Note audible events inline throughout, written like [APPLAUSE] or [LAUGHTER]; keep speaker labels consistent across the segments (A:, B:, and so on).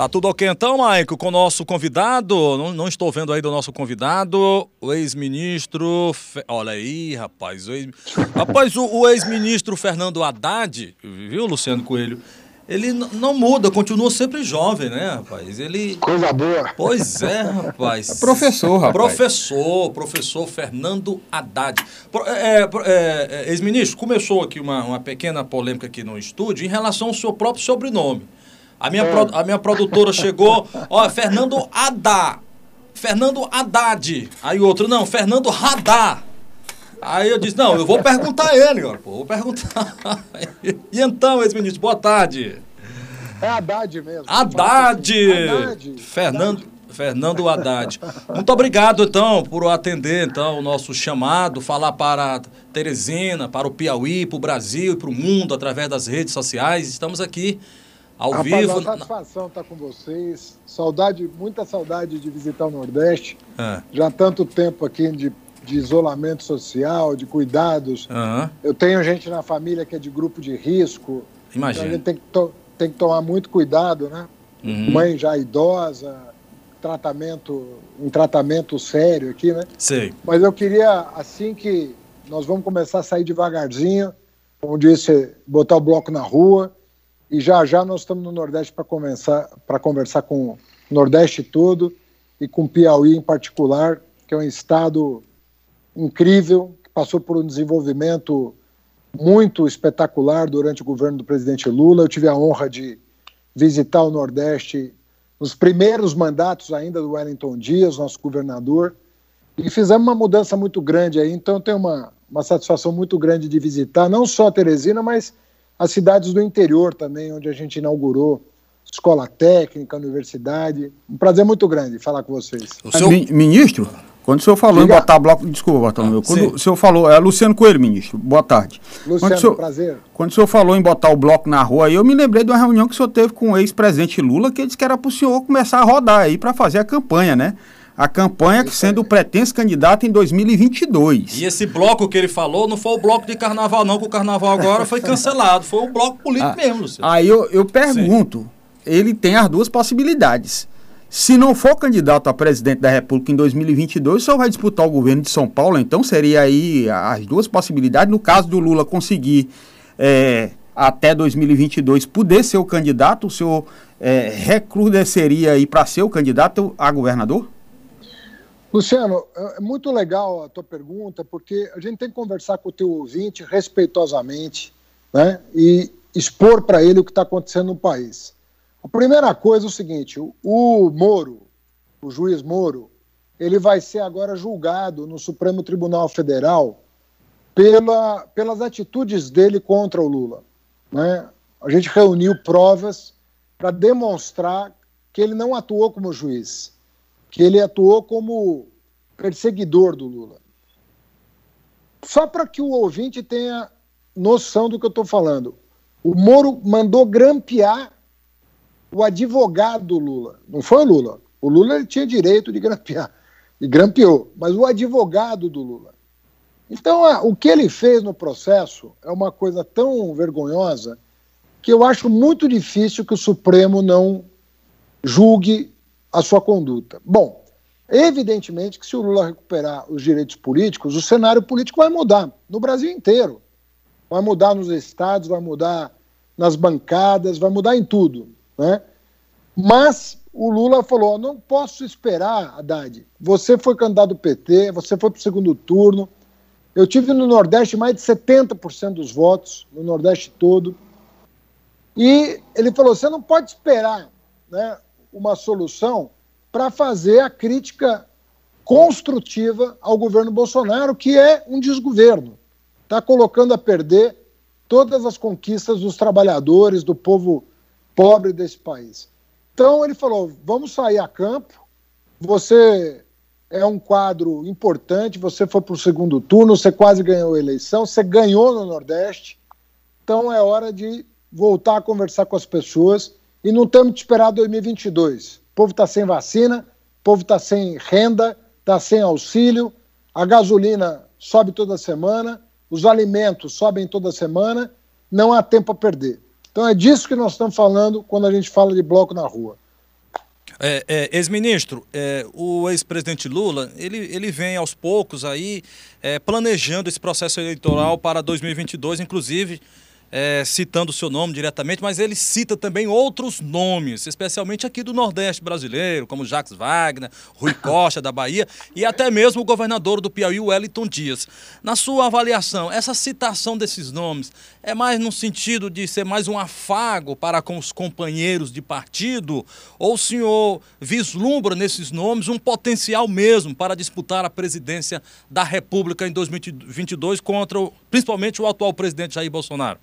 A: Tá tudo ok então, Maico, com o nosso convidado? Não, não estou vendo aí do nosso convidado, o ex-ministro. Fe... Olha aí, rapaz. O ex... rapaz, o, o ex-ministro Fernando Haddad, viu, Luciano Coelho? Ele não muda, continua sempre jovem, né, rapaz? Ele.
B: Coisa boa.
A: Pois é, rapaz.
C: É professor, rapaz.
A: Professor, professor Fernando Haddad. É, é, é, ex-ministro, começou aqui uma, uma pequena polêmica aqui no estúdio em relação ao seu próprio sobrenome. A minha, pro, a minha produtora chegou, ó, Fernando Haddad. Fernando Haddad. Aí o outro, não, Fernando Radar. Aí eu disse, não, eu vou perguntar a ele, ó, pô, vou perguntar. [LAUGHS] E então, ex-ministro, boa tarde.
B: É Haddad mesmo.
A: Haddad. Haddad. Fernando, Haddad. Fernando Haddad. Muito obrigado, então, por atender então, o nosso chamado, falar para Teresina, para o Piauí, para o Brasil e para o mundo através das redes sociais. Estamos aqui ao
B: Rapaz,
A: vivo.
B: Uma satisfação estar com vocês. Saudade, muita saudade de visitar o Nordeste. É. Já há tanto tempo aqui de, de isolamento social, de cuidados. Uhum. Eu tenho gente na família que é de grupo de risco.
A: Imagina.
B: Então a gente tem que, tem que tomar muito cuidado, né? Uhum. Mãe já idosa, tratamento, um tratamento sério aqui, né?
A: Sei.
B: Mas eu queria, assim que nós vamos começar a sair devagarzinho, como disse, botar o bloco na rua e já já nós estamos no Nordeste para conversar, para conversar com o Nordeste todo e com Piauí em particular, que é um estado incrível, que passou por um desenvolvimento muito espetacular durante o governo do presidente Lula. Eu tive a honra de visitar o Nordeste nos primeiros mandatos ainda do Wellington Dias, nosso governador, e fizemos uma mudança muito grande aí. Então, eu tenho uma, uma satisfação muito grande de visitar não só Teresina, mas as cidades do interior também, onde a gente inaugurou escola técnica, universidade. Um prazer muito grande falar com vocês.
C: O seu... Ministro, quando o senhor falou Diga. em botar bloco. Desculpa, Bartolomeu. Ah, quando sim. o senhor falou. É Luciano Coelho, ministro. Boa tarde.
B: Luciano, quando senhor, prazer.
C: Quando o senhor falou em botar o bloco na rua aí, eu me lembrei de uma reunião que o senhor teve com o ex-presidente Lula, que ele disse que era para o senhor começar a rodar aí para fazer a campanha, né? A campanha que sendo o pretenso candidato em 2022.
A: E esse bloco que ele falou não foi o bloco de carnaval, não, que o carnaval agora foi cancelado. Foi o bloco político ah, mesmo, Luciano.
C: Aí eu, eu pergunto: Sim. ele tem as duas possibilidades. Se não for candidato a presidente da República em 2022, só vai disputar o governo de São Paulo, então seria aí as duas possibilidades. No caso do Lula conseguir é, até 2022 poder ser o candidato, o senhor é, recrudesceria aí para ser o candidato a governador?
B: Luciano, é, é muito legal a tua pergunta, porque a gente tem que conversar com o teu ouvinte respeitosamente né, e expor para ele o que está acontecendo no país. A primeira coisa é o seguinte: o Moro, o juiz Moro, ele vai ser agora julgado no Supremo Tribunal Federal pela, pelas atitudes dele contra o Lula. Né? A gente reuniu provas para demonstrar que ele não atuou como juiz que ele atuou como perseguidor do Lula. Só para que o ouvinte tenha noção do que eu estou falando. O Moro mandou grampear o advogado do Lula. Não foi o Lula. O Lula ele tinha direito de grampear. E grampeou. Mas o advogado do Lula. Então, o que ele fez no processo é uma coisa tão vergonhosa que eu acho muito difícil que o Supremo não julgue a sua conduta. Bom, evidentemente que se o Lula recuperar os direitos políticos, o cenário político vai mudar no Brasil inteiro. Vai mudar nos estados, vai mudar nas bancadas, vai mudar em tudo. Né? Mas o Lula falou: não posso esperar, Haddad. Você foi candidato do PT, você foi para o segundo turno. Eu tive no Nordeste mais de 70% dos votos, no Nordeste todo. E ele falou: você não pode esperar né, uma solução para fazer a crítica construtiva ao governo Bolsonaro, que é um desgoverno. Está colocando a perder todas as conquistas dos trabalhadores, do povo pobre desse país. Então ele falou: vamos sair a campo. Você é um quadro importante, você foi para o segundo turno, você quase ganhou a eleição, você ganhou no Nordeste. Então é hora de voltar a conversar com as pessoas e não temos que esperar 2022. O povo está sem vacina, o povo está sem renda, está sem auxílio, a gasolina sobe toda semana, os alimentos sobem toda semana, não há tempo a perder. Então é disso que nós estamos falando quando a gente fala de bloco na rua.
A: É, é, Ex-ministro, é, o ex-presidente Lula, ele, ele vem aos poucos aí é, planejando esse processo eleitoral para 2022, inclusive é, citando o seu nome diretamente, mas ele cita também outros nomes, especialmente aqui do Nordeste brasileiro, como Jacques Wagner, Rui [LAUGHS] Costa da Bahia e até mesmo o governador do Piauí, Wellington Dias. Na sua avaliação, essa citação desses nomes é mais no sentido de ser mais um afago para com os companheiros de partido? Ou o senhor vislumbra nesses nomes um potencial mesmo para disputar a presidência da República em 2022 contra, principalmente, o atual presidente Jair Bolsonaro?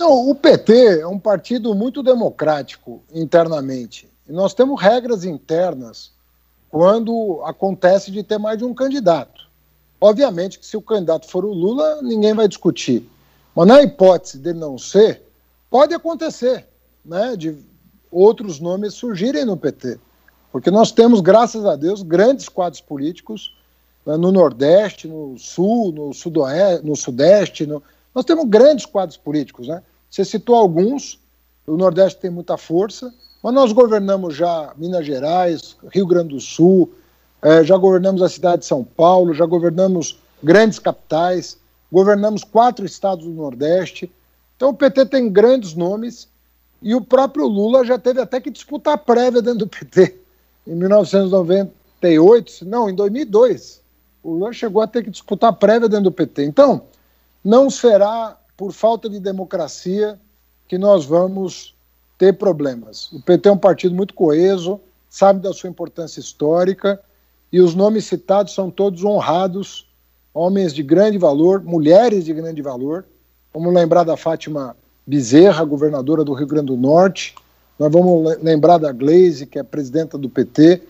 B: Não, o PT é um partido muito democrático internamente. E nós temos regras internas quando acontece de ter mais de um candidato. Obviamente que se o candidato for o Lula, ninguém vai discutir. Mas na hipótese dele não ser, pode acontecer, né, de outros nomes surgirem no PT. Porque nós temos, graças a Deus, grandes quadros políticos né, no Nordeste, no Sul, no Sudoeste, no Sudeste. No... Nós temos grandes quadros políticos, né? Você citou alguns, o Nordeste tem muita força, mas nós governamos já Minas Gerais, Rio Grande do Sul, eh, já governamos a cidade de São Paulo, já governamos grandes capitais, governamos quatro estados do Nordeste. Então o PT tem grandes nomes e o próprio Lula já teve até que disputar prévia dentro do PT. Em 1998, não, em 2002, o Lula chegou a ter que disputar prévia dentro do PT. Então, não será por falta de democracia que nós vamos ter problemas. O PT é um partido muito coeso, sabe da sua importância histórica e os nomes citados são todos honrados, homens de grande valor, mulheres de grande valor. Vamos lembrar da Fátima Bezerra, governadora do Rio Grande do Norte. Nós vamos lembrar da Glaze, que é presidenta do PT.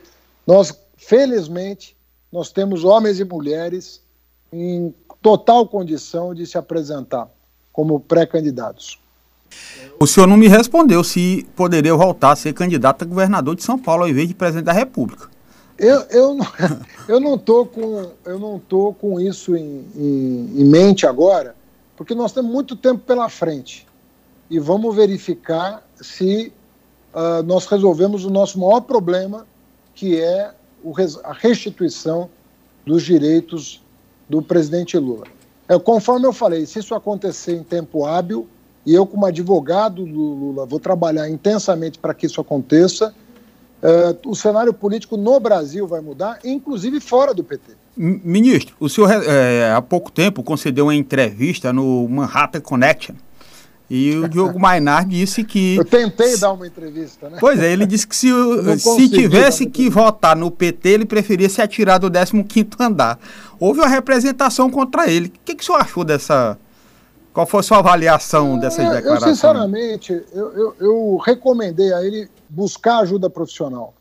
B: Nós, felizmente, nós temos homens e mulheres em total condição de se apresentar como pré-candidatos.
C: O senhor não me respondeu se poderia voltar a ser candidato a governador de São Paulo ao invés de presidente da República.
B: Eu, eu, [LAUGHS] eu não estou com, eu não tô com isso em, em, em mente agora, porque nós temos muito tempo pela frente. E vamos verificar se uh, nós resolvemos o nosso maior problema, que é a restituição dos direitos do presidente Lula. É, conforme eu falei, se isso acontecer em tempo hábil, e eu, como advogado do Lula, vou trabalhar intensamente para que isso aconteça, é, o cenário político no Brasil vai mudar, inclusive fora do PT.
C: Ministro, o senhor é, há pouco tempo concedeu uma entrevista no Manhattan Connection e o Diogo Mainar disse que.
B: Eu tentei dar uma entrevista, né?
C: Pois é, ele disse que se, se tivesse que votar no PT, ele preferia se atirar do 15 andar. Houve uma representação contra ele. O que, que o senhor achou dessa. Qual foi a sua avaliação dessas declarações?
B: Eu, sinceramente, eu, eu, eu, recomendei a ele buscar ajuda profissional.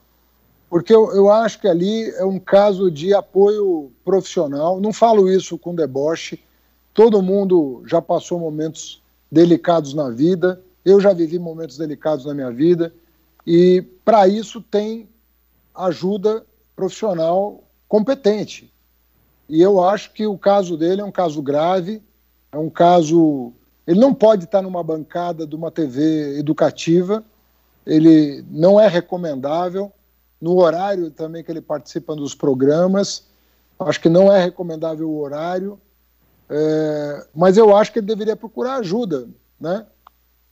B: Porque eu, eu acho que ali é um caso de apoio profissional. Não falo isso com deboche. Todo mundo já passou momentos delicados na vida. Eu já vivi momentos delicados na minha vida e para isso tem ajuda profissional competente. E eu acho que o caso dele é um caso grave, é um caso. Ele não pode estar numa bancada de uma TV educativa, ele não é recomendável. No horário também que ele participa dos programas, acho que não é recomendável o horário. É, mas eu acho que ele deveria procurar ajuda, né?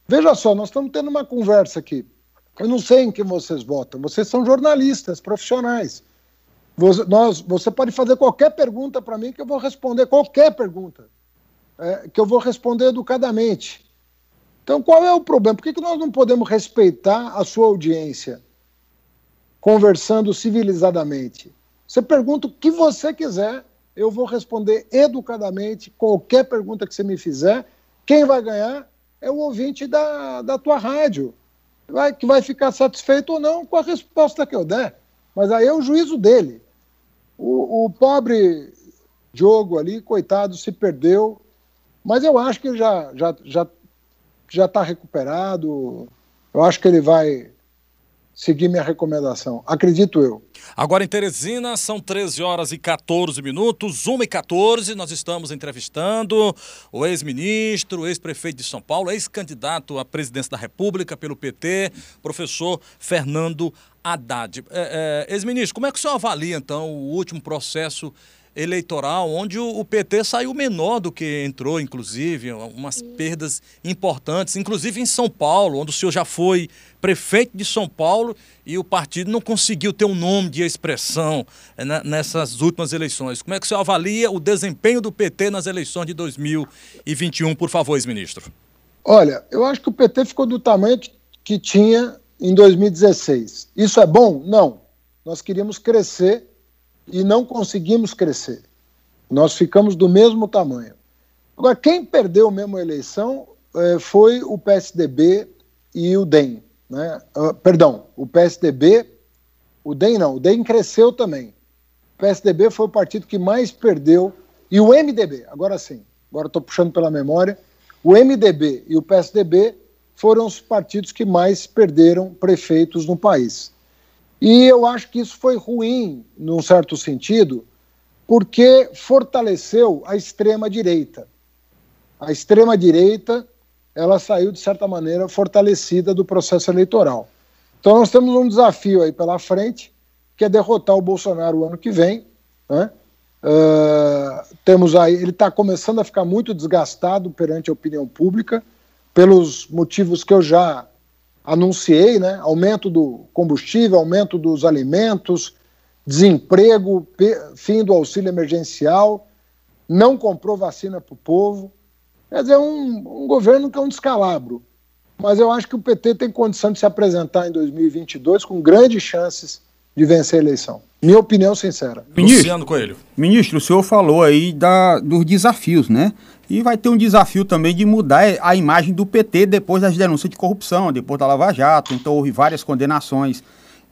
B: Veja só, nós estamos tendo uma conversa aqui. Eu não sei em quem vocês votam. Vocês são jornalistas, profissionais. Você, nós, você pode fazer qualquer pergunta para mim que eu vou responder qualquer pergunta, é, que eu vou responder educadamente. Então, qual é o problema? Por que, que nós não podemos respeitar a sua audiência, conversando civilizadamente? Você pergunta o que você quiser eu vou responder educadamente qualquer pergunta que você me fizer. Quem vai ganhar é o ouvinte da, da tua rádio, vai, que vai ficar satisfeito ou não com a resposta que eu der. Mas aí é o juízo dele. O, o pobre Diogo ali, coitado, se perdeu, mas eu acho que ele já já já já está recuperado. Eu acho que ele vai seguir minha recomendação. Acredito eu.
A: Agora em Teresina, são 13 horas e 14 minutos, 1 e 14, nós estamos entrevistando o ex-ministro, ex-prefeito de São Paulo, ex-candidato à presidência da República pelo PT, professor Fernando Haddad. É, é, ex-ministro, como é que o senhor avalia, então, o último processo eleitoral, onde o, PT saiu menor do que entrou, inclusive, umas perdas importantes, inclusive em São Paulo, onde o senhor já foi prefeito de São Paulo e o partido não conseguiu ter um nome de expressão né, nessas últimas eleições. Como é que o senhor avalia o desempenho do PT nas eleições de 2021, por favor, ex-ministro?
B: Olha, eu acho que o PT ficou do tamanho que, que tinha em 2016. Isso é bom? Não. Nós queríamos crescer e não conseguimos crescer. Nós ficamos do mesmo tamanho. Agora, quem perdeu mesmo a eleição eh, foi o PSDB e o DEM. Né? Uh, perdão, o PSDB, o DEM não, o DEM cresceu também. O PSDB foi o partido que mais perdeu, e o MDB, agora sim, agora estou puxando pela memória, o MDB e o PSDB foram os partidos que mais perderam prefeitos no país. E eu acho que isso foi ruim, num certo sentido, porque fortaleceu a extrema-direita. A extrema-direita ela saiu, de certa maneira, fortalecida do processo eleitoral. Então nós temos um desafio aí pela frente, que é derrotar o Bolsonaro o ano que vem. Né? Uh, temos aí, ele está começando a ficar muito desgastado perante a opinião pública, pelos motivos que eu já anunciei, né? Aumento do combustível, aumento dos alimentos, desemprego, fim do auxílio emergencial, não comprou vacina para o povo. Quer dizer, um, um governo que é um descalabro. Mas eu acho que o PT tem condição de se apresentar em 2022 com grandes chances de vencer a eleição. Minha opinião sincera.
C: Ministro, Luciano Coelho. Ministro, o senhor falou aí da, dos desafios, né? E vai ter um desafio também de mudar a imagem do PT depois das denúncias de corrupção, depois da Lava Jato. Então houve várias condenações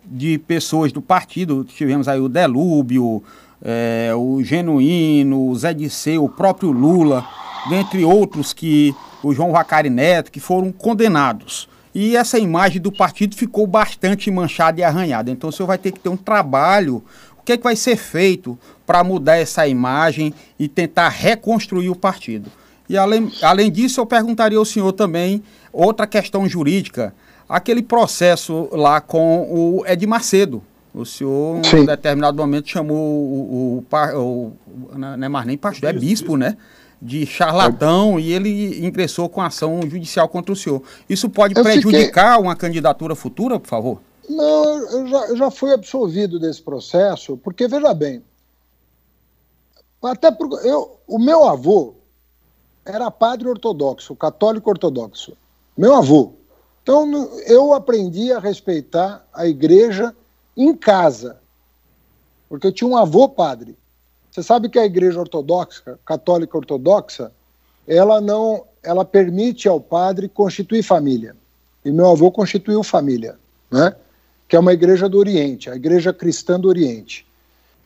C: de pessoas do partido. Tivemos aí o Delúbio, é, o Genuíno, o Zé Disseu, o próprio Lula, dentre outros que o João Vacari Neto, que foram condenados. E essa imagem do partido ficou bastante manchada e arranhada. Então o senhor vai ter que ter um trabalho. O que, é que vai ser feito para mudar essa imagem e tentar reconstruir o partido. E além, além disso, eu perguntaria ao senhor também outra questão jurídica, aquele processo lá com o Ed Macedo. O senhor, em um determinado momento, chamou o, o, o, o não é mais nem pastor, é bispo, né? De charlatão e ele ingressou com ação judicial contra o senhor. Isso pode eu prejudicar fiquei... uma candidatura futura, por favor?
B: Não, eu já, eu já fui absolvido desse processo, porque, veja bem, até porque eu, o meu avô era padre ortodoxo, católico ortodoxo. Meu avô. Então eu aprendi a respeitar a igreja em casa, porque eu tinha um avô padre. Você sabe que a igreja ortodoxa, católica ortodoxa, ela não, ela permite ao padre constituir família. E meu avô constituiu família, né? Que é uma igreja do Oriente, a igreja cristã do Oriente.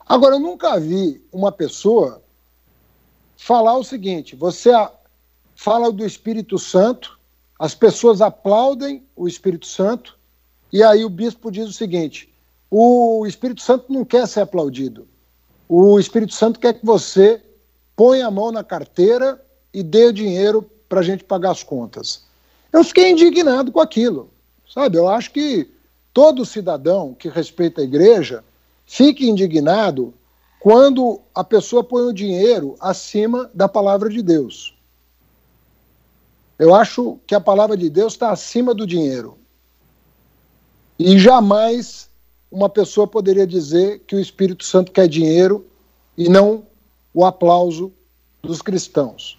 B: Agora, eu nunca vi uma pessoa falar o seguinte: você fala do Espírito Santo, as pessoas aplaudem o Espírito Santo, e aí o bispo diz o seguinte: o Espírito Santo não quer ser aplaudido. O Espírito Santo quer que você ponha a mão na carteira e dê o dinheiro para a gente pagar as contas. Eu fiquei indignado com aquilo, sabe? Eu acho que todo cidadão que respeita a igreja fique indignado quando a pessoa põe o dinheiro acima da palavra de Deus. Eu acho que a palavra de Deus está acima do dinheiro. E jamais uma pessoa poderia dizer que o Espírito Santo quer dinheiro e não o aplauso dos cristãos.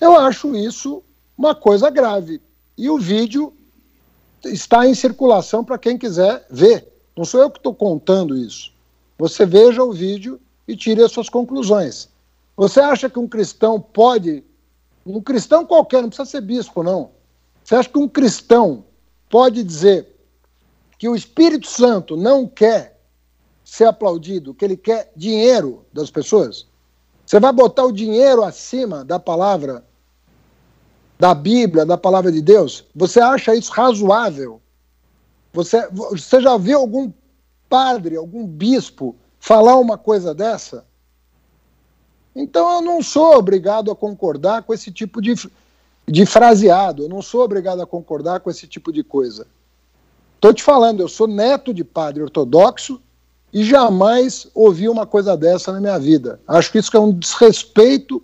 B: Eu acho isso uma coisa grave. E o vídeo está em circulação para quem quiser ver. Não sou eu que estou contando isso. Você veja o vídeo e tire as suas conclusões. Você acha que um cristão pode, um cristão qualquer, não precisa ser bispo, não. Você acha que um cristão pode dizer que o Espírito Santo não quer ser aplaudido, que ele quer dinheiro das pessoas? Você vai botar o dinheiro acima da palavra da Bíblia, da palavra de Deus? Você acha isso razoável? Você, você já viu algum padre, algum bispo falar uma coisa dessa? Então eu não sou obrigado a concordar com esse tipo de, de fraseado, eu não sou obrigado a concordar com esse tipo de coisa. Estou te falando, eu sou neto de padre ortodoxo e jamais ouvi uma coisa dessa na minha vida. Acho que isso é um desrespeito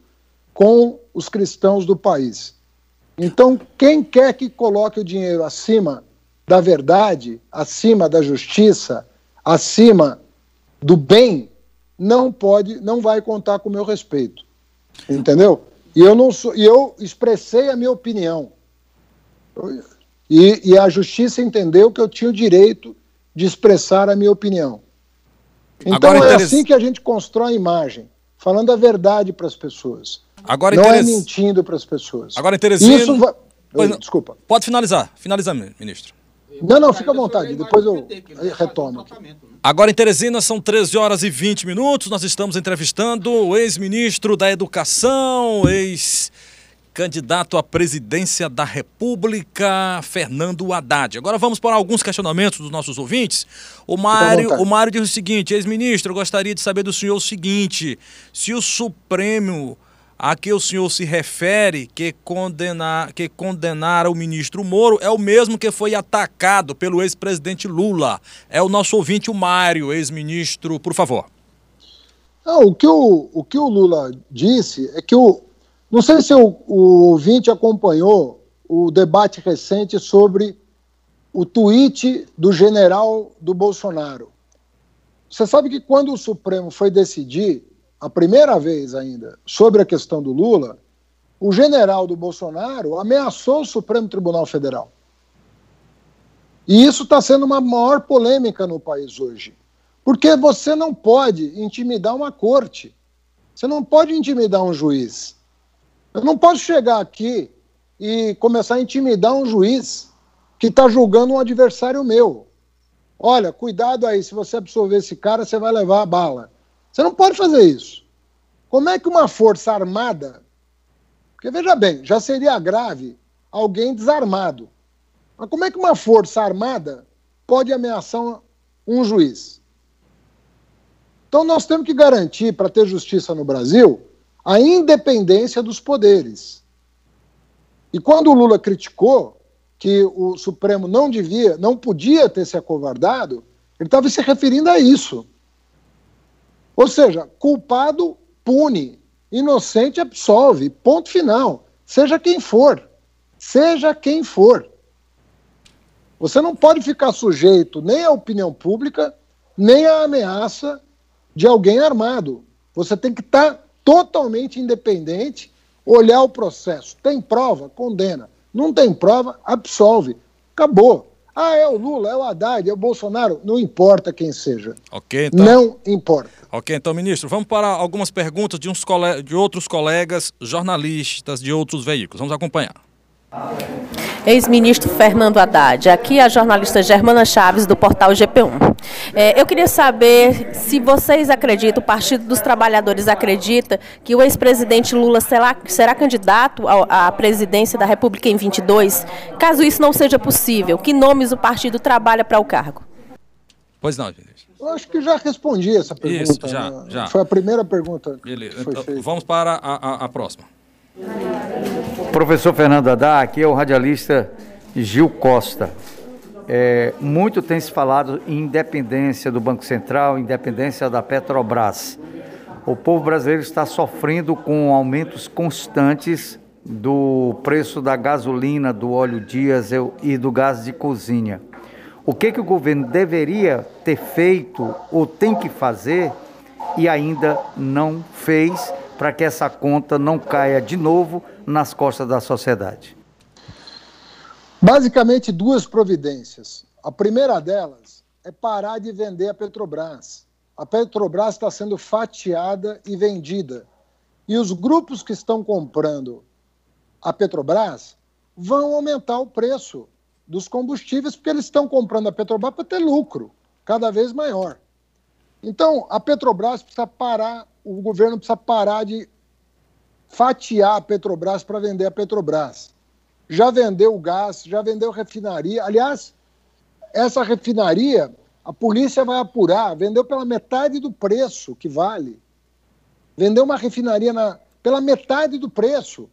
B: com os cristãos do país. Então, quem quer que coloque o dinheiro acima da verdade, acima da justiça, acima do bem, não pode, não vai contar com o meu respeito. Entendeu? E eu não sou, e eu expressei a minha opinião. E, e a justiça entendeu que eu tinha o direito de expressar a minha opinião. Então Agora, é assim que a gente constrói a imagem, falando a verdade para as pessoas. Agora, não é mentindo para as pessoas.
A: Agora, interessante. Isso vai...
B: Oi, desculpa.
A: Pode finalizar. Finaliza, ministro.
B: Não, não, fica à vontade, depois eu retomo.
A: Agora em Teresina são 13 horas e 20 minutos. Nós estamos entrevistando o ex-ministro da Educação, ex-candidato à presidência da República, Fernando Haddad. Agora vamos para alguns questionamentos dos nossos ouvintes. O Mário, o Mário diz o seguinte: ex-ministro, gostaria de saber do senhor o seguinte: se o Supremo a que o senhor se refere, que, condenar, que condenar o ministro Moro, é o mesmo que foi atacado pelo ex-presidente Lula. É o nosso ouvinte, o Mário, ex-ministro, por favor.
B: Não, o, que o, o que o Lula disse é que o. Não sei se o, o ouvinte acompanhou o debate recente sobre o tweet do general do Bolsonaro. Você sabe que quando o Supremo foi decidir a primeira vez ainda, sobre a questão do Lula, o general do Bolsonaro ameaçou o Supremo Tribunal Federal. E isso está sendo uma maior polêmica no país hoje. Porque você não pode intimidar uma corte. Você não pode intimidar um juiz. Eu não posso chegar aqui e começar a intimidar um juiz que está julgando um adversário meu. Olha, cuidado aí, se você absorver esse cara, você vai levar a bala. Você não pode fazer isso. Como é que uma força armada. Porque veja bem, já seria grave alguém desarmado. Mas como é que uma força armada pode ameaçar um juiz? Então nós temos que garantir, para ter justiça no Brasil, a independência dos poderes. E quando o Lula criticou que o Supremo não devia, não podia ter se acovardado, ele estava se referindo a isso. Ou seja, culpado pune, inocente absolve, ponto final. Seja quem for. Seja quem for. Você não pode ficar sujeito nem à opinião pública, nem à ameaça de alguém armado. Você tem que estar totalmente independente, olhar o processo. Tem prova? Condena. Não tem prova? Absolve. Acabou. Ah, é o Lula, é o Haddad, é o Bolsonaro. Não importa quem seja.
A: Ok, então.
B: Não importa.
A: Ok, então, ministro, vamos para algumas perguntas de, uns cole... de outros colegas jornalistas de outros veículos. Vamos acompanhar.
D: Ex-ministro Fernando Haddad, aqui a jornalista Germana Chaves, do portal GP1. É, eu queria saber se vocês acreditam, o Partido dos Trabalhadores acredita que o ex-presidente Lula será, será candidato à presidência da República em 22? Caso isso não seja possível, que nomes o partido trabalha para o cargo?
A: Pois não, ministro.
B: Eu acho que já respondi essa pergunta.
A: Isso, já, né? já.
B: Foi a primeira pergunta.
A: Beleza. Então, vamos para a, a, a próxima.
E: Professor Fernando Haddad, aqui é o radialista Gil Costa. É, muito tem se falado em independência do Banco Central, independência da Petrobras. O povo brasileiro está sofrendo com aumentos constantes do preço da gasolina, do óleo diesel e do gás de cozinha. O que, que o governo deveria ter feito ou tem que fazer e ainda não fez para que essa conta não caia de novo nas costas da sociedade?
B: Basicamente, duas providências. A primeira delas é parar de vender a Petrobras. A Petrobras está sendo fatiada e vendida. E os grupos que estão comprando a Petrobras vão aumentar o preço dos combustíveis, porque eles estão comprando a Petrobras para ter lucro cada vez maior. Então, a Petrobras precisa parar o governo precisa parar de fatiar a Petrobras para vender a Petrobras. Já vendeu o gás, já vendeu refinaria. Aliás, essa refinaria, a polícia vai apurar, vendeu pela metade do preço que vale. Vendeu uma refinaria na, pela metade do preço.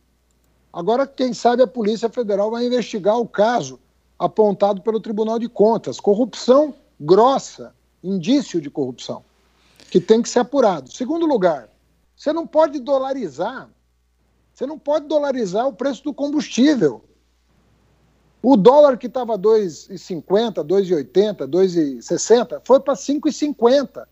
B: Agora, quem sabe a Polícia Federal vai investigar o caso apontado pelo Tribunal de Contas. Corrupção grossa, indício de corrupção, que tem que ser apurado. Segundo lugar, você não pode dolarizar, você não pode dolarizar o preço do combustível. O dólar que estava 2,50, 2,80, 2,60 foi para 5,50.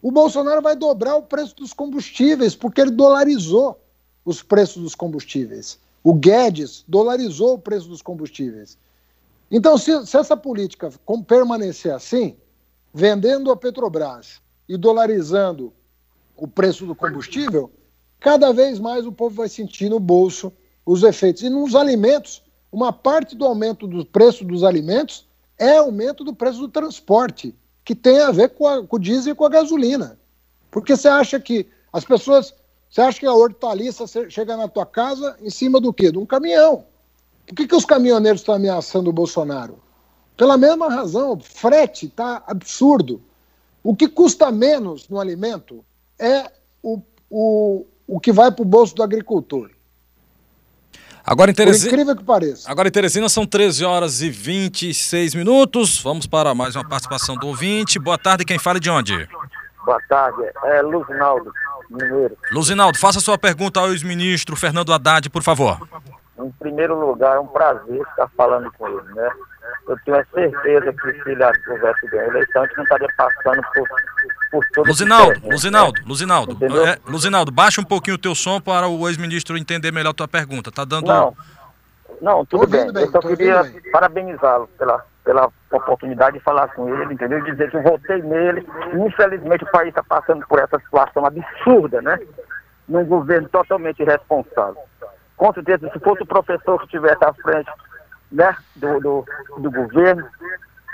B: O Bolsonaro vai dobrar o preço dos combustíveis porque ele dolarizou os preços dos combustíveis. O Guedes dolarizou o preço dos combustíveis. Então, se, se essa política permanecer assim, vendendo a Petrobras e dolarizando o preço do combustível, cada vez mais o povo vai sentir no bolso os efeitos. E nos alimentos, uma parte do aumento do preço dos alimentos é aumento do preço do transporte, que tem a ver com, a, com o diesel e com a gasolina. Porque você acha que as pessoas. Você acha que a hortaliça chega na tua casa em cima do quê? De um caminhão. Por que, que os caminhoneiros estão ameaçando o Bolsonaro? Pela mesma razão, frete está absurdo. O que custa menos no alimento é o, o, o que vai para o bolso do agricultor.
A: Agora em Teresina,
B: Por incrível que pareça.
A: Agora em Teresina são 13 horas e 26 minutos. Vamos para mais uma participação do ouvinte. Boa tarde, quem fala de onde?
F: Boa tarde, é Luzinaldo, Mineiro.
A: Luzinaldo, faça sua pergunta ao ex-ministro Fernando Haddad, por favor.
F: Em primeiro lugar, é um prazer estar falando com ele, né? Eu tenho a certeza que se ele houvesse ganho a eleição, a gente não estaria passando por, por todo
A: Luzinaldo, esse Luzinaldo, né? Luzinaldo, é, Luzinaldo, baixa um pouquinho o teu som para o ex-ministro entender melhor a tua pergunta. Tá dando.
F: Não, não tudo bem. bem. Eu só queria parabenizá-lo pela, pela oportunidade de falar com ele, entendeu? E dizer que eu votei nele. Infelizmente, o país está passando por essa situação absurda, né? Num governo totalmente irresponsável. Com certeza, se fosse o professor que estivesse à frente né, do, do, do governo,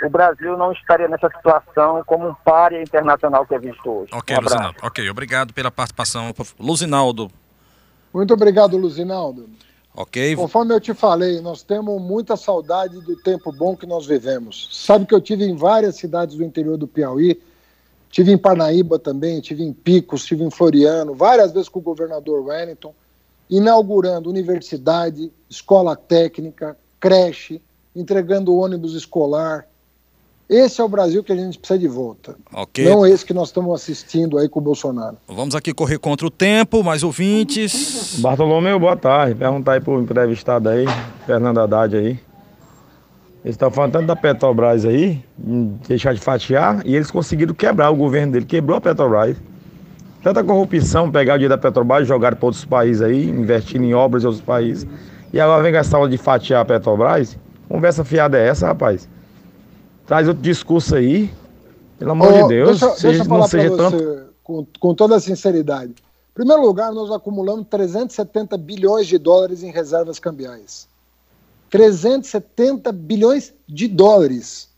F: o Brasil não estaria nessa situação como um párea internacional que é visto hoje.
A: Ok, um Luzinaldo. Ok, obrigado pela participação. Luzinaldo.
B: Muito obrigado, Luzinaldo.
A: Ok.
B: Conforme eu te falei, nós temos muita saudade do tempo bom que nós vivemos. Sabe que eu tive em várias cidades do interior do Piauí, tive em Parnaíba também, tive em Picos, tive em Floriano, várias vezes com o governador Wellington, inaugurando universidade, escola técnica, creche, entregando ônibus escolar. Esse é o Brasil que a gente precisa de volta.
A: Okay.
B: Não esse que nós estamos assistindo aí com o Bolsonaro.
A: Vamos aqui correr contra o tempo, mais ouvintes.
G: Bartolomeu, boa tarde. Perguntar aí pro entrevistado aí, Fernando Haddad aí. Eles estão falando tanto da Petrobras aí, deixar de fatiar, e eles conseguiram quebrar o governo dele, quebrou a Petrobras. Tanta corrupção, pegar o dinheiro da Petrobras e jogar para outros países aí, investindo em obras em outros países. E agora vem gastar de fatiar a Petrobras. Conversa fiada é essa, rapaz? Traz outro discurso aí. Pelo amor oh, de Deus.
B: Deixa, seja, deixa eu falar não seja você, com, com toda a sinceridade. Em primeiro lugar, nós acumulamos 370 bilhões de dólares em reservas cambiais. 370 bilhões de dólares.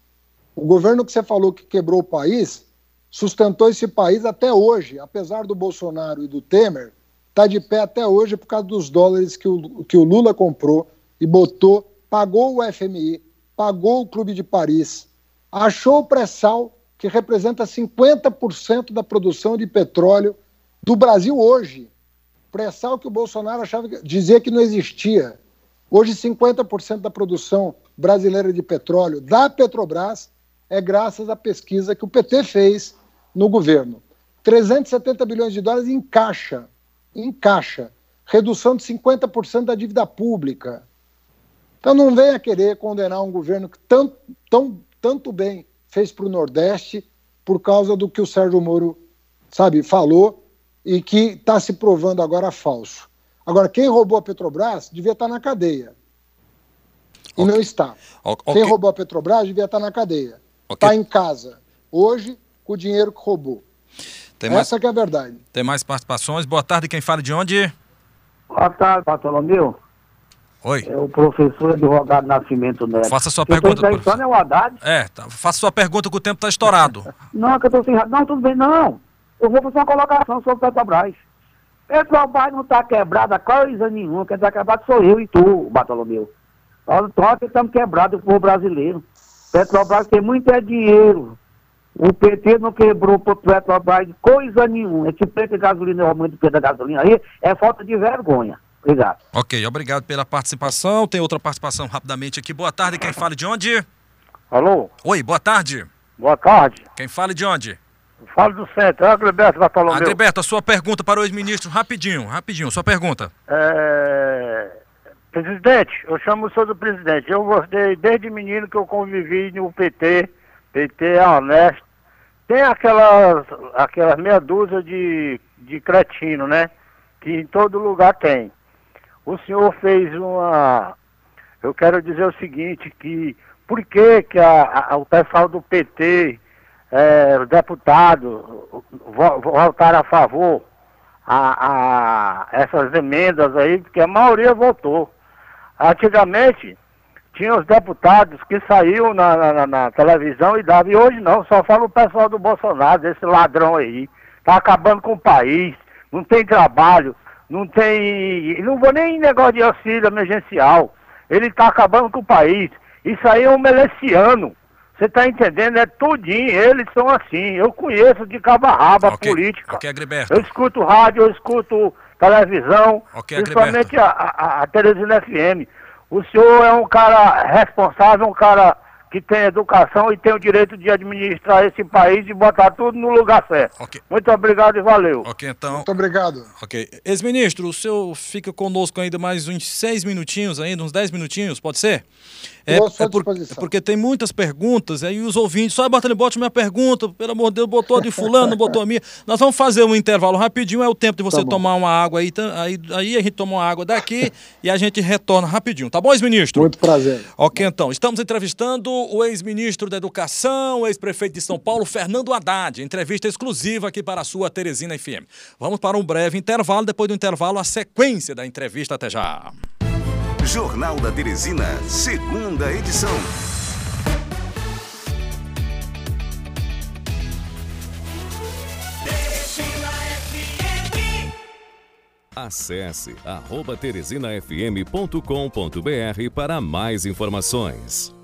B: O governo que você falou que quebrou o país sustentou esse país até hoje, apesar do Bolsonaro e do Temer está de pé até hoje por causa dos dólares que o, que o Lula comprou e botou, pagou o FMI, pagou o Clube de Paris, achou o pré-sal, que representa 50% da produção de petróleo do Brasil hoje. Pré-sal que o Bolsonaro achava, dizia que não existia. Hoje, 50% da produção brasileira de petróleo da Petrobras é graças à pesquisa que o PT fez no governo. 370 bilhões de dólares em caixa em caixa, redução de 50% da dívida pública. Então não venha querer condenar um governo que tão, tão, tanto bem fez para o Nordeste por causa do que o Sérgio Moro, sabe, falou e que está se provando agora falso. Agora, quem roubou a Petrobras devia estar tá na cadeia. E okay. não está. Okay. Quem roubou a Petrobras devia estar tá na cadeia. Está okay. em casa. Hoje, com o dinheiro que roubou.
A: Tem
B: Essa mais, que é a verdade.
A: Tem mais participações. Boa tarde, quem fala de onde?
H: Boa tarde, Bartolomeu.
A: Oi.
H: É o professor advogado Nascimento Neto.
A: Faça sua eu pergunta.
H: é o Haddad.
A: É, tá, faça sua pergunta que o tempo está estourado.
H: não, que eu tô sem Não, tudo bem, não. Eu vou fazer uma colocação sobre o Petrobras. Petrobras não está quebrada coisa nenhuma. Quem está quebrado sou eu e tu, Bartolomeu. Nós estamos quebrados o povo brasileiro. Petrobras tem muito é dinheiro. O PT não quebrou para o Petrobras coisa nenhuma. Esse preço de gasolina, o aumento do preço da gasolina aí, é falta de vergonha. Obrigado.
A: Ok, obrigado pela participação. Tem outra participação rapidamente aqui. Boa tarde, quem fala de onde?
I: Alô?
A: Oi, boa tarde.
I: Boa tarde.
A: Quem fala de onde?
I: Falo do centro, é Agriberto Bartolomeu.
A: Agriberto, a sua pergunta para o ex-ministro, rapidinho, rapidinho, sua pergunta.
I: É... Presidente, eu chamo o senhor do presidente. Eu gostei desde menino que eu convivi no PT. PT é honesto. Tem aquelas, aquelas meia dúzia de, de cretino, né? Que em todo lugar tem. O senhor fez uma. Eu quero dizer o seguinte, que por que, que a, a, o pessoal do PT, é, os deputados, votaram a favor a, a essas emendas aí, porque a maioria votou. Antigamente, tinha os deputados que saíam na, na, na, televisão e davam, e hoje não, só fala o pessoal do Bolsonaro, esse ladrão aí. Tá acabando com o país, não tem trabalho, não tem. Não vou nem em negócio de auxílio emergencial. Ele tá acabando com o país. Isso aí é um miliciano. Você tá entendendo? É tudinho, eles são assim. Eu conheço de cabo a rabo a
A: Ok,
I: política.
A: ok, Agriberto.
I: Eu escuto rádio, eu escuto televisão,
A: Ok,
I: principalmente a, a, a Teresina FM. O senhor é um cara responsável, um cara que tem educação e tem o direito de administrar esse país e botar tudo no lugar certo. Muito obrigado e valeu.
A: Ok, então.
B: Muito obrigado.
A: Ok. Ex-ministro, o senhor fica conosco ainda mais uns seis minutinhos ainda, uns dez minutinhos, pode ser? É, é por- é porque tem muitas perguntas, aí os ouvintes, só Bartolomeu, bote minha pergunta, pelo amor de Deus, botou a de fulano, não [LAUGHS] botou a minha. Nós vamos fazer um intervalo rapidinho, é o tempo de você
B: Tá
A: tomar uma água aí, tá- aí, aí a gente toma uma água daqui [LAUGHS] e a gente retorna rapidinho, tá bom, ex-ministro?
B: Muito prazer.
A: Ok, então, estamos entrevistando o ex-ministro da Educação, o ex-prefeito de São Paulo, Fernando Haddad. Entrevista exclusiva aqui para a sua Teresina FM. Vamos para um breve intervalo, depois do intervalo, a sequência da entrevista. Até já.
J: Jornal da Teresina, segunda edição.
K: Acesse arroba teresinafm.com.br para mais informações.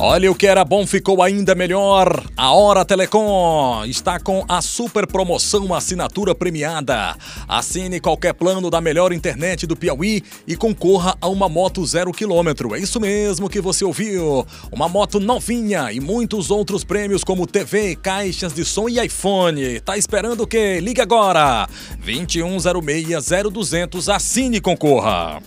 A: Olha o que era bom ficou ainda melhor. A Hora Telecom está com a super promoção assinatura premiada. Assine qualquer plano da melhor internet do Piauí e concorra a uma moto zero quilômetro. É isso mesmo que você ouviu. Uma moto novinha e muitos outros prêmios como TV, caixas de som e iPhone. Tá esperando o quê? Liga agora. 2106-0200. Assine e concorra.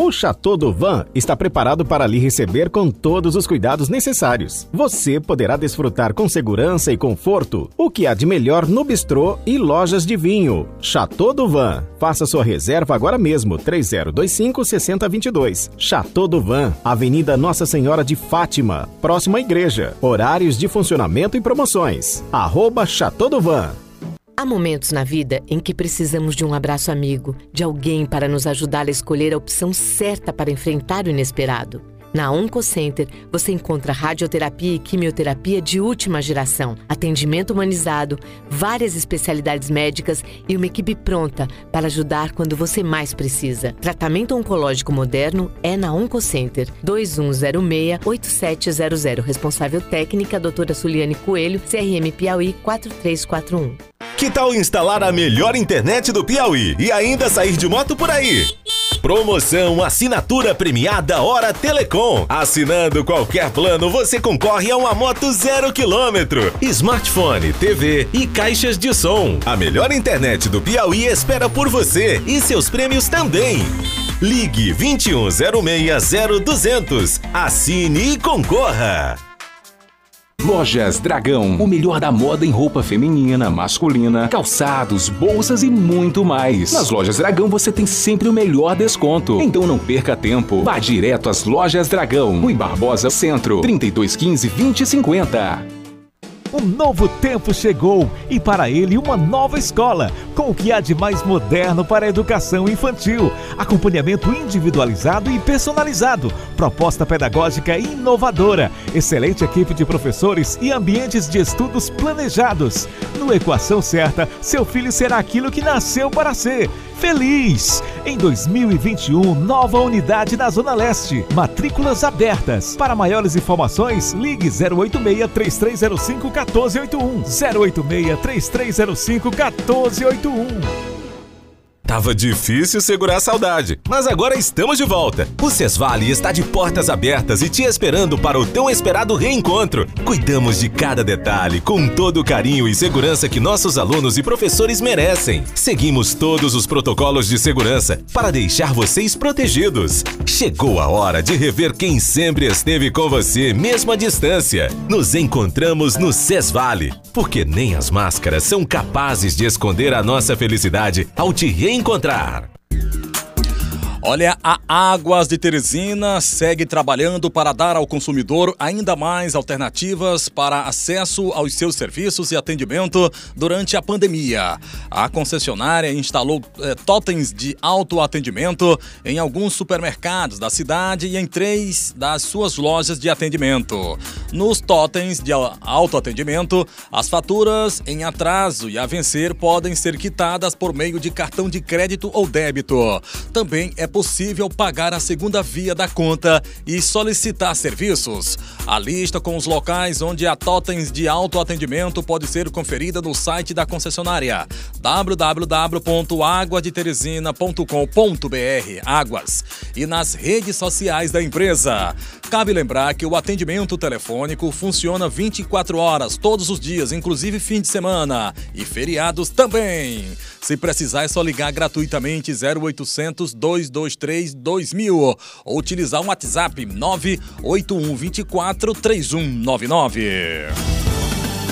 L: O Chateau do Van está preparado para lhe receber com todos os cuidados necessários. Você poderá desfrutar com segurança e conforto o que há de melhor no bistrô e lojas de vinho. Chateau do Van. Faça sua reserva agora mesmo, 3025-6022. Chateau do Van, Avenida Nossa Senhora de Fátima, próxima à igreja. Horários de funcionamento e promoções. Arroba Chateau do Van.
M: Há momentos na vida em que precisamos de um abraço amigo, de alguém para nos ajudar a escolher a opção certa para enfrentar o inesperado. Na OncoCenter, você encontra radioterapia e quimioterapia de última geração, atendimento humanizado, várias especialidades médicas e uma equipe pronta para ajudar quando você mais precisa. Tratamento oncológico moderno é na OncoCenter. 2106-8700. Responsável técnica, doutora Suliane Coelho, CRM Piauí 4341.
N: Que tal instalar a melhor internet do Piauí e ainda sair de moto por aí? Promoção Assinatura Premiada Hora Telecom. Assinando qualquer plano, você concorre a uma moto zero quilômetro, smartphone, TV e caixas de som. A melhor internet do Piauí espera por você e seus prêmios também. Ligue 21060200. Assine e concorra.
O: Lojas Dragão, o melhor da moda em roupa feminina, masculina, calçados, bolsas e muito mais. Nas Lojas Dragão você tem sempre o melhor desconto. Então não perca tempo. Vá direto às Lojas Dragão, Rui Barbosa Centro, 3215 2050.
P: Um novo tempo chegou e para ele uma nova escola, com o que há de mais moderno para a educação infantil, acompanhamento individualizado e personalizado, proposta pedagógica inovadora, excelente equipe de professores e ambientes de estudos planejados. No Equação Certa, seu filho será aquilo que nasceu para ser feliz. Em 2021, nova unidade na Zona Leste. Matrículas abertas. Para maiores informações, ligue 086 3305 1481. 086 3305 1481.
N: Tava difícil segurar a saudade, mas agora estamos de volta. O Sesvale está de portas abertas e te esperando para o tão esperado reencontro. Cuidamos de cada detalhe com todo o carinho e segurança que nossos alunos e professores merecem. Seguimos todos os protocolos de segurança para deixar vocês protegidos. Chegou a hora de rever quem sempre esteve com você, mesmo à distância. Nos encontramos no Sesvale, porque nem as máscaras são capazes de esconder a nossa felicidade ao te reencontrar encontrar.
A: Olha, a Águas de Teresina segue trabalhando para dar ao consumidor ainda mais alternativas para acesso aos seus serviços e atendimento durante a pandemia. A concessionária instalou eh, totens de autoatendimento em alguns supermercados da cidade e em três das suas lojas de atendimento. Nos totens de autoatendimento, as faturas em atraso e a vencer podem ser quitadas por meio de cartão de crédito ou débito. Também é possível pagar a segunda via da conta e solicitar serviços. A lista com os locais onde há totens de autoatendimento pode ser conferida no site da concessionária www.aguadeteresina.com.br Águas e nas redes sociais da empresa. Cabe lembrar que o atendimento telefônico funciona 24 horas todos os dias, inclusive fim de semana e feriados também. Se precisar é só ligar gratuitamente 0800 223 2000 ou utilizar o WhatsApp 98124 3199.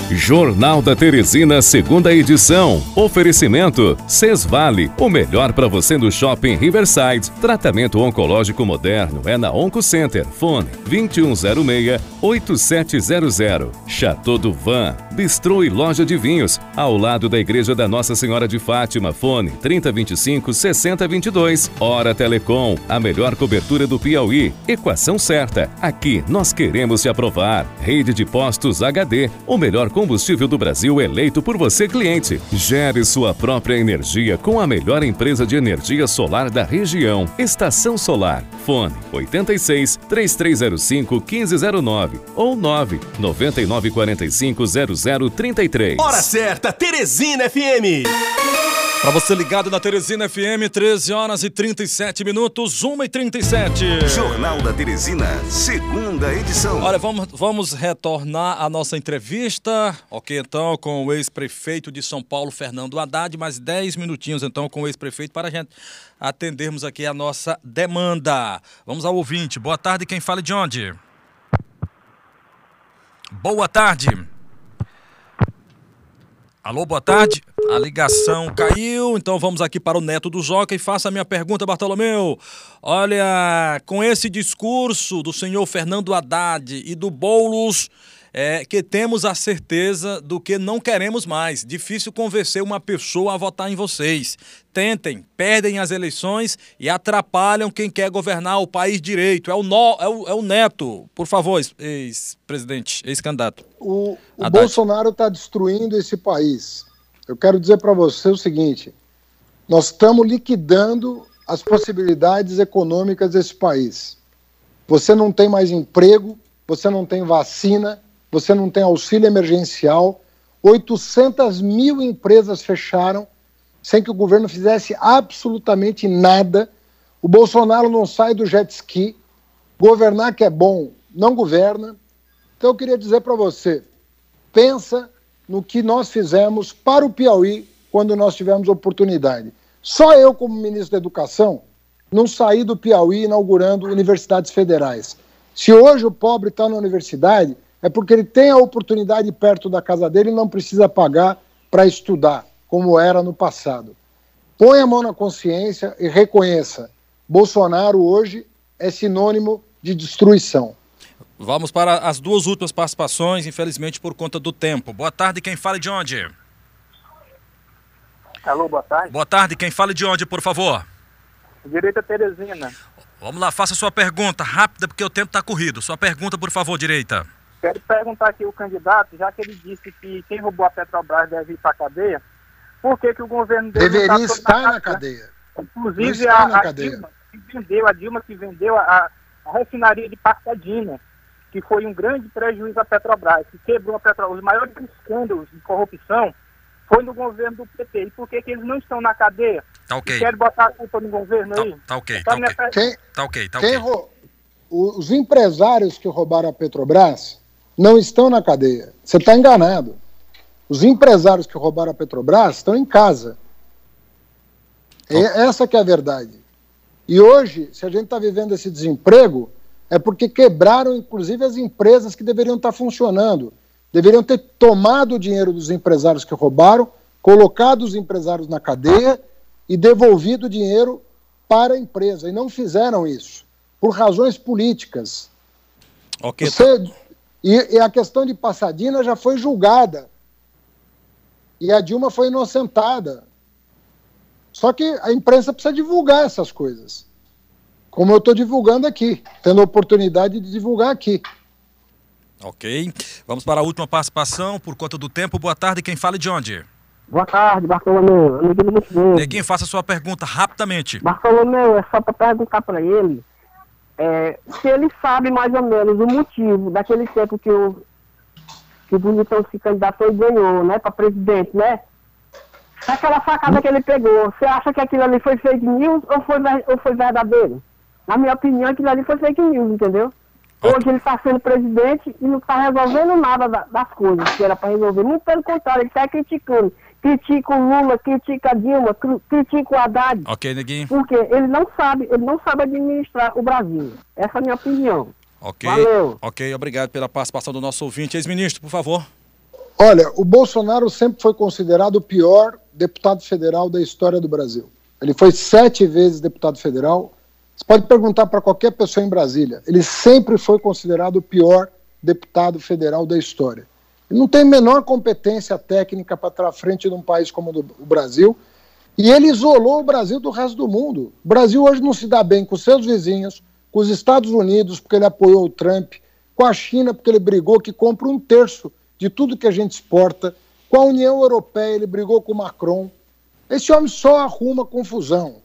K: Jornal da Teresina, segunda edição. Oferecimento Sesvale, o melhor para você no Shopping Riverside. Tratamento oncológico moderno é na Onco Center. Fone 2106-8700. Chateau do Van, bistrô e loja de vinhos, ao lado da Igreja da Nossa Senhora de Fátima. Fone 3025-6022. Hora Telecom, a melhor cobertura do Piauí. Equação certa. Aqui nós queremos te aprovar. Rede de Postos HD, o melhor combustível do Brasil eleito por você, cliente. Gere sua própria energia com a melhor empresa de energia solar da região. Estação Solar. Fone 86 3305 1509 ou 9 9945 0033.
N: Hora certa, Teresina FM.
A: Para você ligado na Teresina FM, 13 horas e 37 minutos, 1 e 37.
J: Jornal da Teresina, segunda edição.
A: Olha, vamos, vamos retornar à nossa entrevista, ok, então, com o ex-prefeito de São Paulo, Fernando Haddad, mais 10 minutinhos, então, com o ex-prefeito, para a gente atendermos aqui a nossa demanda. Vamos ao ouvinte. Boa tarde, quem fala de onde? Boa tarde. Alô, boa tarde. A ligação caiu, então vamos aqui para o Neto do Joca e faça a minha pergunta, Bartolomeu. Olha, com esse discurso do senhor Fernando Haddad e do Boulos, é, que temos a certeza do que não queremos mais. Difícil convencer uma pessoa a votar em vocês. Tentem, perdem as eleições e atrapalham quem quer governar o país direito. É o, no, é o, é o Neto. Por favor, ex-presidente, ex-candidato.
B: O, o Bolsonaro está destruindo esse país. Eu quero dizer para você o seguinte: nós estamos liquidando as possibilidades econômicas desse país. Você não tem mais emprego, você não tem vacina, você não tem auxílio emergencial. 800 mil empresas fecharam sem que o governo fizesse absolutamente nada. O Bolsonaro não sai do jet ski. Governar que é bom, não governa. Então eu queria dizer para você, pensa no que nós fizemos para o Piauí quando nós tivemos oportunidade. Só eu, como ministro da Educação, não saí do Piauí inaugurando universidades federais. Se hoje o pobre está na universidade, é porque ele tem a oportunidade perto da casa dele e não precisa pagar para estudar, como era no passado. Põe a mão na consciência e reconheça: Bolsonaro hoje é sinônimo de destruição.
A: Vamos para as duas últimas participações, infelizmente por conta do tempo. Boa tarde, quem fala de onde?
Q: Alô, boa tarde.
A: Boa tarde, quem fala de onde, por favor?
Q: Direita Teresina.
A: Vamos lá, faça sua pergunta rápida, porque o tempo está corrido. Sua pergunta, por favor, direita.
Q: Quero perguntar aqui o candidato, já que ele disse que quem roubou a Petrobras deve ir para a cadeia, por que, que o governo dele
B: Deveria
Q: tá
B: estar
Q: na
B: na cadeia.
Q: Inclusive a,
B: na
Q: a
B: cadeia.
Q: Dilma que vendeu, a Dilma que vendeu a, a refinaria de Pasadena, que foi um grande prejuízo à Petrobras, que quebrou a Petrobras. Os maiores escândalos de corrupção foi no governo do PT. E por que, que eles não estão na cadeia?
A: Tá ok.
Q: Querem botar a culpa no governo aí?
A: Tá ok, tá
Q: minha
A: ok.
Q: per-
B: Quem,
A: Tá ok, tá
B: quem
A: ok.
B: rou- o- Os empresários que roubaram a Petrobras não estão na cadeia. Você está enganado. Os empresários que roubaram a Petrobras estão em casa. É essa que é a verdade. E hoje, se a gente está vivendo esse desemprego, é porque quebraram, inclusive, as empresas que deveriam estar funcionando. Deveriam ter tomado o dinheiro dos empresários que roubaram, colocado os empresários na cadeia e devolvido o dinheiro para a empresa. E não fizeram isso, por razões políticas.
A: Ok,
B: Você- e, e a questão de Passadina já foi julgada. E a Dilma foi inocentada. Só que a imprensa precisa divulgar essas coisas. Como eu estou divulgando aqui, tendo a oportunidade de divulgar aqui.
A: Ok. Vamos para a última participação, por conta do tempo. Boa tarde, quem fala de onde?
R: Boa tarde, Bartolomeu. Neguinho,
A: faça sua pergunta rapidamente.
R: Bartolomeu, é só para perguntar para ele é, se ele sabe mais ou menos o motivo daquele tempo que o, que o Bonitão se candidatou e ganhou, né, para presidente, né? Aquela facada que ele pegou, você acha que aquilo ali foi fake news ou foi, ou foi verdadeiro? Na minha opinião, aquilo ali foi fake news, entendeu? Hoje ele está sendo presidente e não está resolvendo nada da- das coisas que era para resolver. Muito pelo contrário, ele está criticando. Critica o Lula, critica a Dilma, cri- critica o Haddad.
A: Ok, Neguinho.
R: Porque ele não sabe, ele não sabe administrar o Brasil. Essa é a minha opinião.
A: Ok.
R: Valeu.
A: Ok, obrigado pela participação do nosso ouvinte. Ex-ministro, por favor.
B: Olha, o Bolsonaro sempre foi considerado o pior deputado federal da história do Brasil. Ele foi sete vezes deputado federal. Você pode perguntar para qualquer pessoa em Brasília. Ele sempre foi considerado o pior deputado federal da história. Não tem menor competência técnica para estar à frente de um país como o Brasil. E ele isolou o Brasil do resto do mundo. O Brasil hoje não se dá bem com seus vizinhos, com os Estados Unidos, porque ele apoiou o Trump, com a China, porque ele brigou que compra um terço de tudo que a gente exporta, com a União Europeia, ele brigou com o Macron. Esse homem só arruma confusão.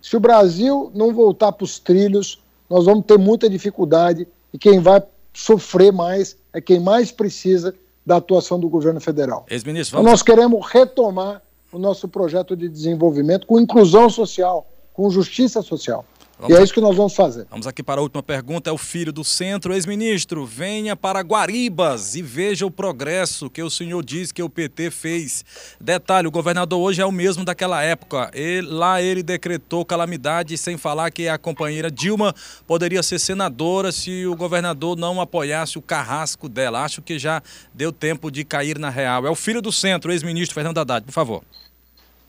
B: Se o Brasil não voltar para os trilhos, nós vamos ter muita dificuldade e quem vai sofrer mais é quem mais precisa da atuação do governo federal.
A: Ex-ministro,
B: Então,
A: vamos.
B: nós queremos retomar o nosso projeto de desenvolvimento com inclusão social, com justiça social.
A: Vamos
B: e é isso que nós vamos fazer.
A: Vamos aqui para a última pergunta. É o filho do centro, ex-ministro. Venha para Guaribas e veja o progresso que o senhor diz que o PT fez. Detalhe: o governador hoje é o mesmo daquela época. Ele- lá ele decretou calamidade, sem falar que a companheira Dilma poderia ser senadora se o governador não apoiasse o carrasco dela. Acho que já deu tempo de cair na real. É o filho do centro, ex-ministro Fernando Haddad, por favor.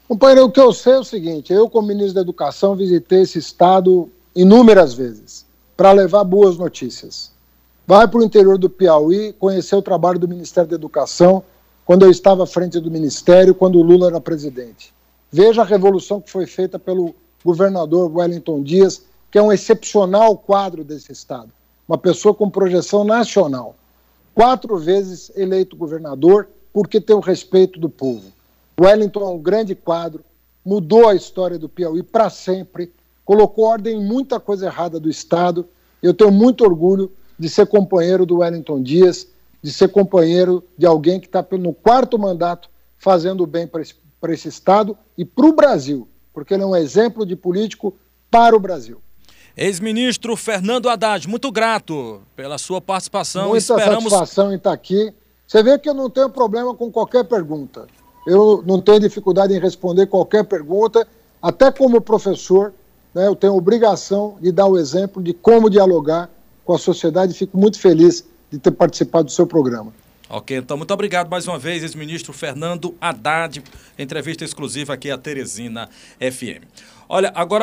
B: Companheiro, o que eu sei é o seguinte: eu, como ministro da Educação, visitei esse estado inúmeras vezes para levar boas notícias. Vai para o interior do Piauí conhecer o trabalho do Ministério da Educação quando eu estava à frente do Ministério, quando o Lula era presidente. Veja a revolução que foi feita pelo governador Wellington Dias, que é um excepcional quadro desse estado. Uma pessoa com projeção nacional. Quatro vezes eleito governador porque tem o respeito do povo. Wellington é um grande quadro, mudou a história do Piauí para sempre, colocou ordem em muita coisa errada do Estado. Eu tenho muito orgulho de ser companheiro do Wellington Dias, de ser companheiro de alguém que está no quarto mandato fazendo bem para esse, pra esse Estado e para o Brasil, porque ele é um exemplo de político para o Brasil.
A: Ex-ministro Fernando Haddad, muito grato pela sua participação.
B: Muita
A: Esperamos
B: satisfação em estar aqui. Você vê que eu não tenho problema com qualquer pergunta. Eu não tenho dificuldade em responder qualquer pergunta, até como professor, né, eu tenho obrigação de dar o exemplo de como dialogar com a sociedade. Fico muito feliz de ter participado do seu programa.
A: Ok, então muito obrigado mais uma vez, ex-ministro Fernando Haddad, entrevista exclusiva aqui à Teresina FM. Olha, agora